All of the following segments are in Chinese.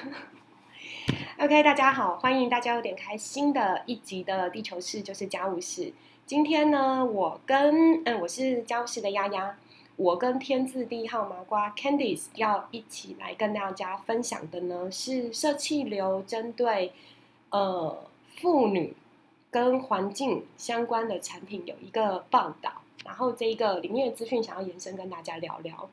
OK，大家好，欢迎大家又点开新的一集的《地球室就是家务事》。今天呢，我跟嗯，我是家务室的丫丫，我跟天字第一号麻瓜 Candice 要一起来跟大家分享的呢，是社气流针对呃妇女跟环境相关的产品有一个报道，然后这一个里面的资讯想要延伸跟大家聊聊。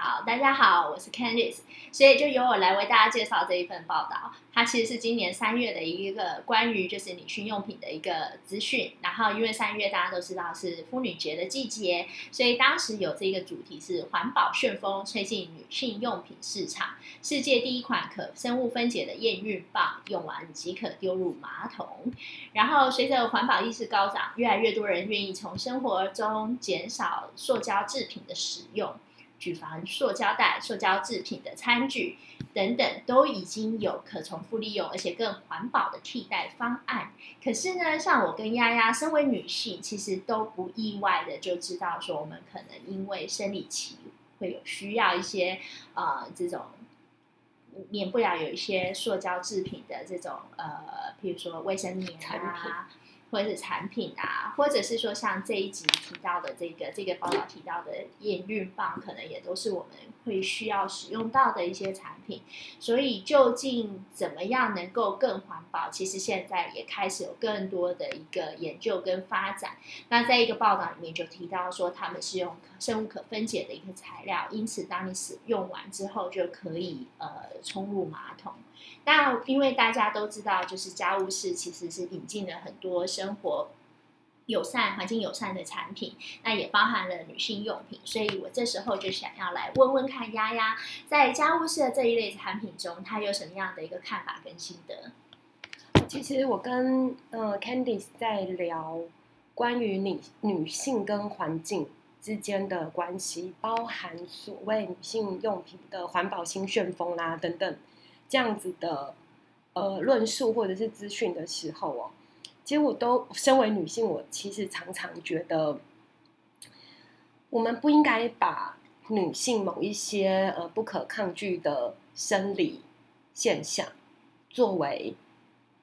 好，大家好，我是 Candice，所以就由我来为大家介绍这一份报道。它其实是今年三月的一个关于就是女性用品的一个资讯。然后因为三月大家都知道是妇女节的季节，所以当时有这个主题是环保旋风吹进女性用品市场，世界第一款可生物分解的验孕棒，用完即可丢入马桶。然后随着环保意识高涨，越来越多人愿意从生活中减少塑胶制品的使用。举凡塑胶袋、塑胶制品的餐具等等，都已经有可重复利用而且更环保的替代方案。可是呢，像我跟丫丫，身为女性，其实都不意外的就知道说，我们可能因为生理期会有需要一些呃这种免不了有一些塑胶制品的这种呃，譬如说卫生棉啊。或者是产品啊，或者是说像这一集提到的这个这个报道提到的验孕棒，可能也都是我们会需要使用到的一些产品。所以究竟怎么样能够更环保？其实现在也开始有更多的一个研究跟发展。那在一个报道里面就提到说，他们是用生物可分解的一个材料，因此当你使用完之后就可以呃冲入马桶。那因为大家都知道，就是家务事其实是引进了很多生活友善、环境友善的产品，那也包含了女性用品。所以我这时候就想要来问问看，丫丫在家务事的这一类产品中，她有什么样的一个看法跟心得？其实我跟呃 Candice 在聊关于女女性跟环境之间的关系，包含所谓女性用品的环保新旋风啦等等。这样子的呃论述或者是资讯的时候哦，其实我都身为女性，我其实常常觉得，我们不应该把女性某一些呃不可抗拒的生理现象作为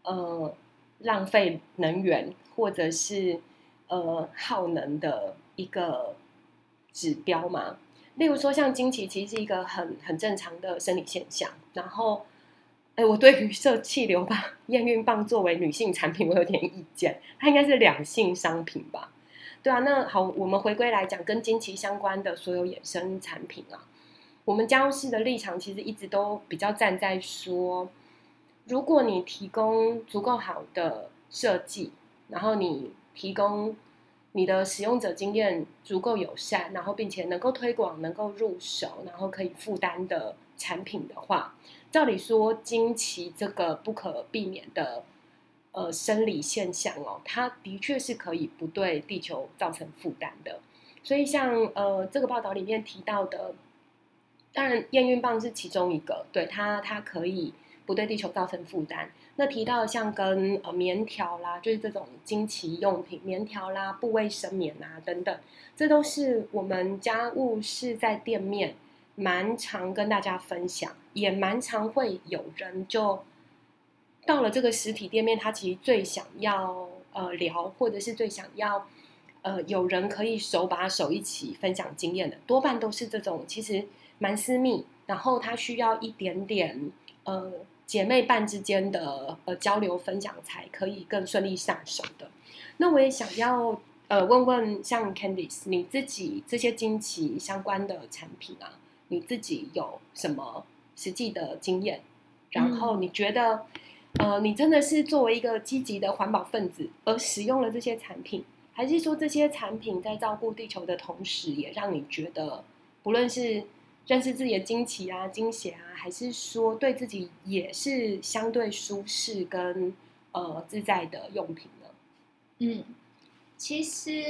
呃浪费能源或者是呃耗能的一个指标嘛。例如说，像经期其实是一个很很正常的生理现象，然后。哎，我对于设气流棒、验孕棒作为女性产品，我有点意见。它应该是两性商品吧？对啊，那好，我们回归来讲，跟经期相关的所有衍生产品啊，我们家务事的立场其实一直都比较站在说，如果你提供足够好的设计，然后你提供你的使用者经验足够友善，然后并且能够推广、能够入手，然后可以负担的产品的话。照理说，经期这个不可避免的呃生理现象哦，它的确是可以不对地球造成负担的。所以，像呃这个报道里面提到的，当然验孕棒是其中一个，对它它可以不对地球造成负担。那提到像跟呃棉条啦，就是这种经期用品，棉条啦、不卫生棉啊等等，这都是我们家务是在店面。蛮常跟大家分享，也蛮常会有人就到了这个实体店面，他其实最想要呃聊，或者是最想要呃有人可以手把手一起分享经验的，多半都是这种其实蛮私密，然后他需要一点点呃姐妹伴之间的呃交流分享，才可以更顺利上手的。那我也想要呃问问像 Candice，你自己这些惊奇相关的产品啊。你自己有什么实际的经验？然后你觉得，呃，你真的是作为一个积极的环保分子而使用了这些产品，还是说这些产品在照顾地球的同时，也让你觉得，不论是认识自己的惊奇啊、惊险啊，还是说对自己也是相对舒适跟呃自在的用品呢？嗯，其实，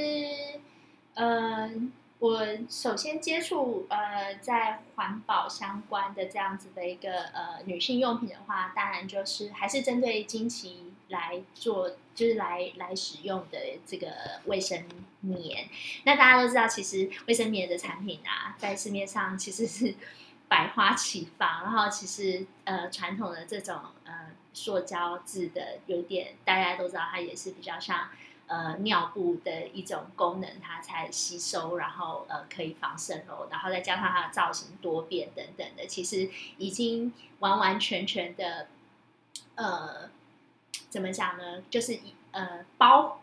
嗯。我首先接触呃，在环保相关的这样子的一个呃女性用品的话，当然就是还是针对经期来做，就是来来使用的这个卫生棉。那大家都知道，其实卫生棉的产品啊，在市面上其实是百花齐放，然后其实呃传统的这种呃塑胶制的有点大家都知道，它也是比较像呃尿布的一种功能，它才吸收，然后呃可以防渗漏，然后再加上它的造型多变等等的，其实已经完完全全的呃怎么讲呢？就是一呃包。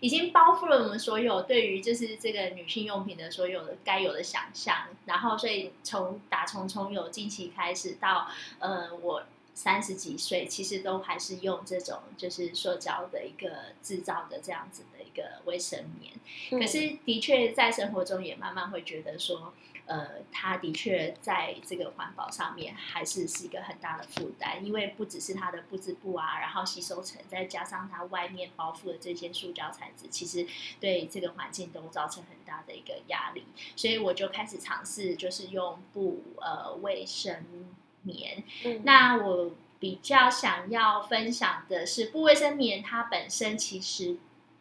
已经包覆了我们所有对于就是这个女性用品的所有的该有的想象，然后所以从打从从有近期开始到呃我三十几岁，其实都还是用这种就是塑胶的一个制造的这样子的一个卫生棉，可是的确在生活中也慢慢会觉得说。呃，它的确在这个环保上面还是是一个很大的负担，因为不只是它的布织布啊，然后吸收层，再加上它外面包覆的这些塑胶材质，其实对这个环境都造成很大的一个压力。所以我就开始尝试，就是用布呃卫生棉。那我比较想要分享的是，布卫生棉它本身其实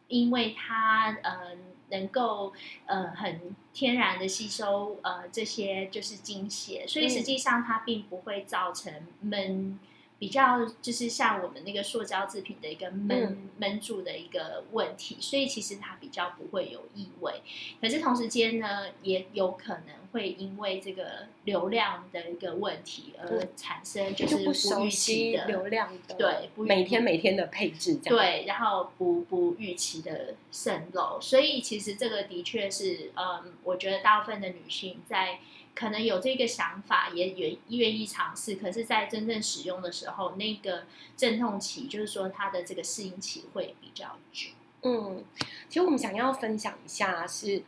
因为它呃。能够呃很天然的吸收呃这些就是精血，所以实际上它并不会造成闷。比较就是像我们那个塑胶制品的一个闷闷住的一个问题，所以其实它比较不会有异味。可是同时间呢，也有可能会因为这个流量的一个问题而产生就是不预期的流量的对，每天每天的配置这样对，然后不不预期的渗漏。所以其实这个的确是，嗯，我觉得大部分的女性在。可能有这个想法，也愿愿意尝试，可是，在真正使用的时候，那个阵痛期，就是说它的这个适应期会比较久。嗯，其实我们想要分享一下是，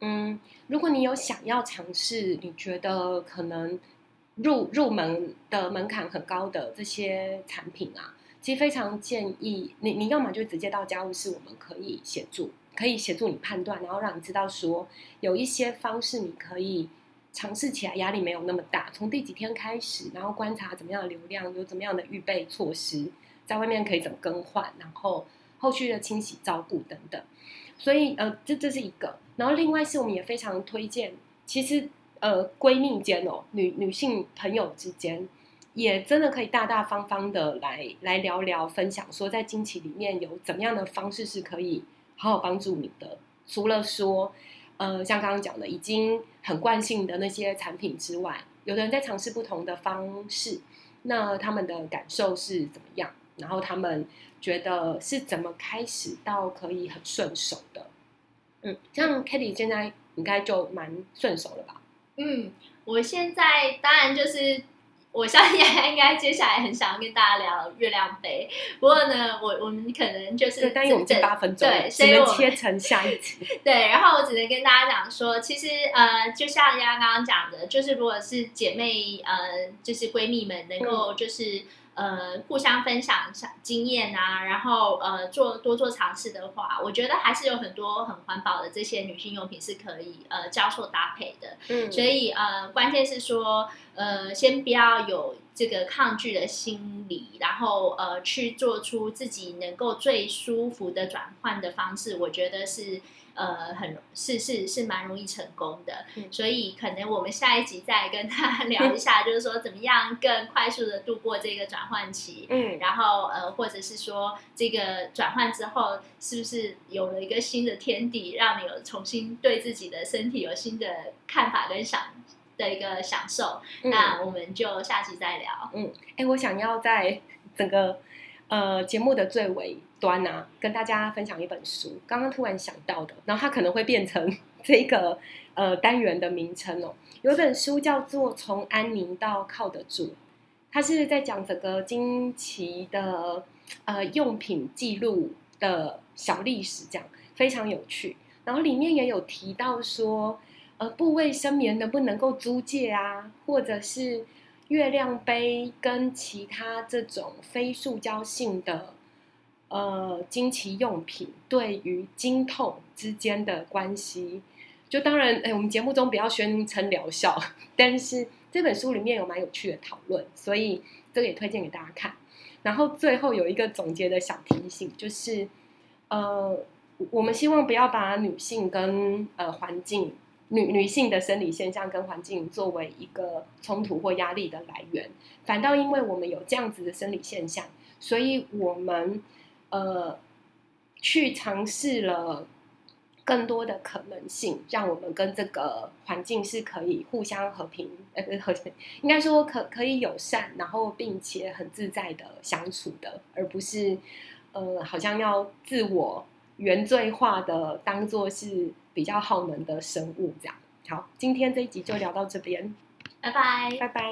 嗯，如果你有想要尝试，你觉得可能入入门的门槛很高的这些产品啊，其实非常建议你，你要么就直接到家务室，我们可以协助，可以协助你判断，然后让你知道说有一些方式你可以。尝试起来压力没有那么大，从第几天开始，然后观察怎么样的流量，有怎么样的预备措施，在外面可以怎么更换，然后后续的清洗照顾等等。所以呃，这这是一个。然后另外是我们也非常推荐，其实呃闺蜜间哦，女女性朋友之间，也真的可以大大方方的来来聊聊分享，说在经期里面有怎么样的方式是可以好好帮助你的，除了说。呃，像刚刚讲的，已经很惯性的那些产品之外，有的人在尝试不同的方式，那他们的感受是怎么样？然后他们觉得是怎么开始到可以很顺手的？嗯，像 k a t i e 现在应该就蛮顺手了吧？嗯，我现在当然就是。我相信应该接下来很想要跟大家聊月亮杯，不过呢，我我们可能就是但我们这八分钟，对，所以我切成下一集。对，然后我只能跟大家讲说，其实呃，就像丫刚刚讲的，就是如果是姐妹呃，就是闺蜜们能够就是。呃，互相分享经验啊，然后呃，做多做尝试的话，我觉得还是有很多很环保的这些女性用品是可以呃交错搭配的。嗯，所以呃，关键是说呃，先不要有这个抗拒的心理，然后呃，去做出自己能够最舒服的转换的方式，我觉得是。呃，很是是是蛮容易成功的，所以可能我们下一集再跟他 聊一下，就是说怎么样更快速的度过这个转换期，嗯，然后呃，或者是说这个转换之后是不是有了一个新的天地，让你有重新对自己的身体有新的看法跟想的一个享受？那我们就下期再聊。嗯，哎，我想要在整个。呃，节目的最尾端呢，跟大家分享一本书，刚刚突然想到的，然后它可能会变成这个呃单元的名称哦。有一本书叫做《从安宁到靠得住》，它是在讲整个惊奇的呃用品记录的小历史，这样非常有趣。然后里面也有提到说，呃，部位生棉能不能够租借啊，或者是。月亮杯跟其他这种非塑胶性的呃经期用品对于经痛之间的关系，就当然哎，我们节目中不要宣称疗效，但是这本书里面有蛮有趣的讨论，所以这个也推荐给大家看。然后最后有一个总结的小提醒，就是呃，我们希望不要把女性跟呃环境女女性的生理现象跟环境作为一个冲突或压力的来源，反倒因为我们有这样子的生理现象，所以我们呃去尝试了更多的可能性，让我们跟这个环境是可以互相和平呃和，应该说可可以友善，然后并且很自在的相处的，而不是呃好像要自我原罪化的当做是。比较耗能的生物，这样好。今天这一集就聊到这边，拜拜，拜拜。